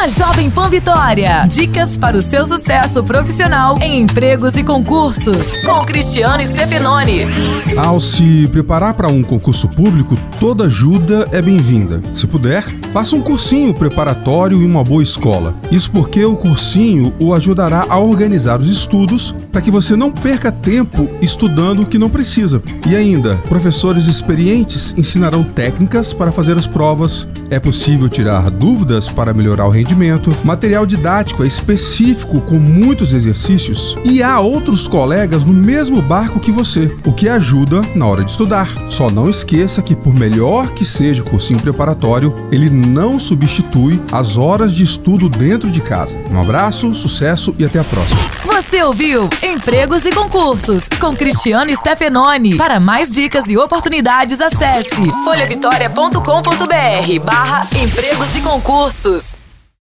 na Jovem Pan Vitória. Dicas para o seu sucesso profissional em empregos e concursos, com Cristiano Stefanoni. Ao se preparar para um concurso público, toda ajuda é bem-vinda. Se puder, faça um cursinho preparatório em uma boa escola. Isso porque o cursinho o ajudará a organizar os estudos para que você não perca tempo estudando o que não precisa. E ainda, professores experientes ensinarão técnicas para fazer as provas. É possível tirar dúvidas para melhorar o rendimento. Material didático é específico com muitos exercícios e há outros colegas no mesmo barco que você, o que ajuda na hora de estudar. Só não esqueça que por melhor que seja o cursinho preparatório, ele não substitui as horas de estudo dentro de casa. Um abraço, sucesso e até a próxima. Você ouviu Empregos e Concursos com Cristiano Stefanoni. Para mais dicas e oportunidades, acesse folhavitória.com.br barra empregos e concursos.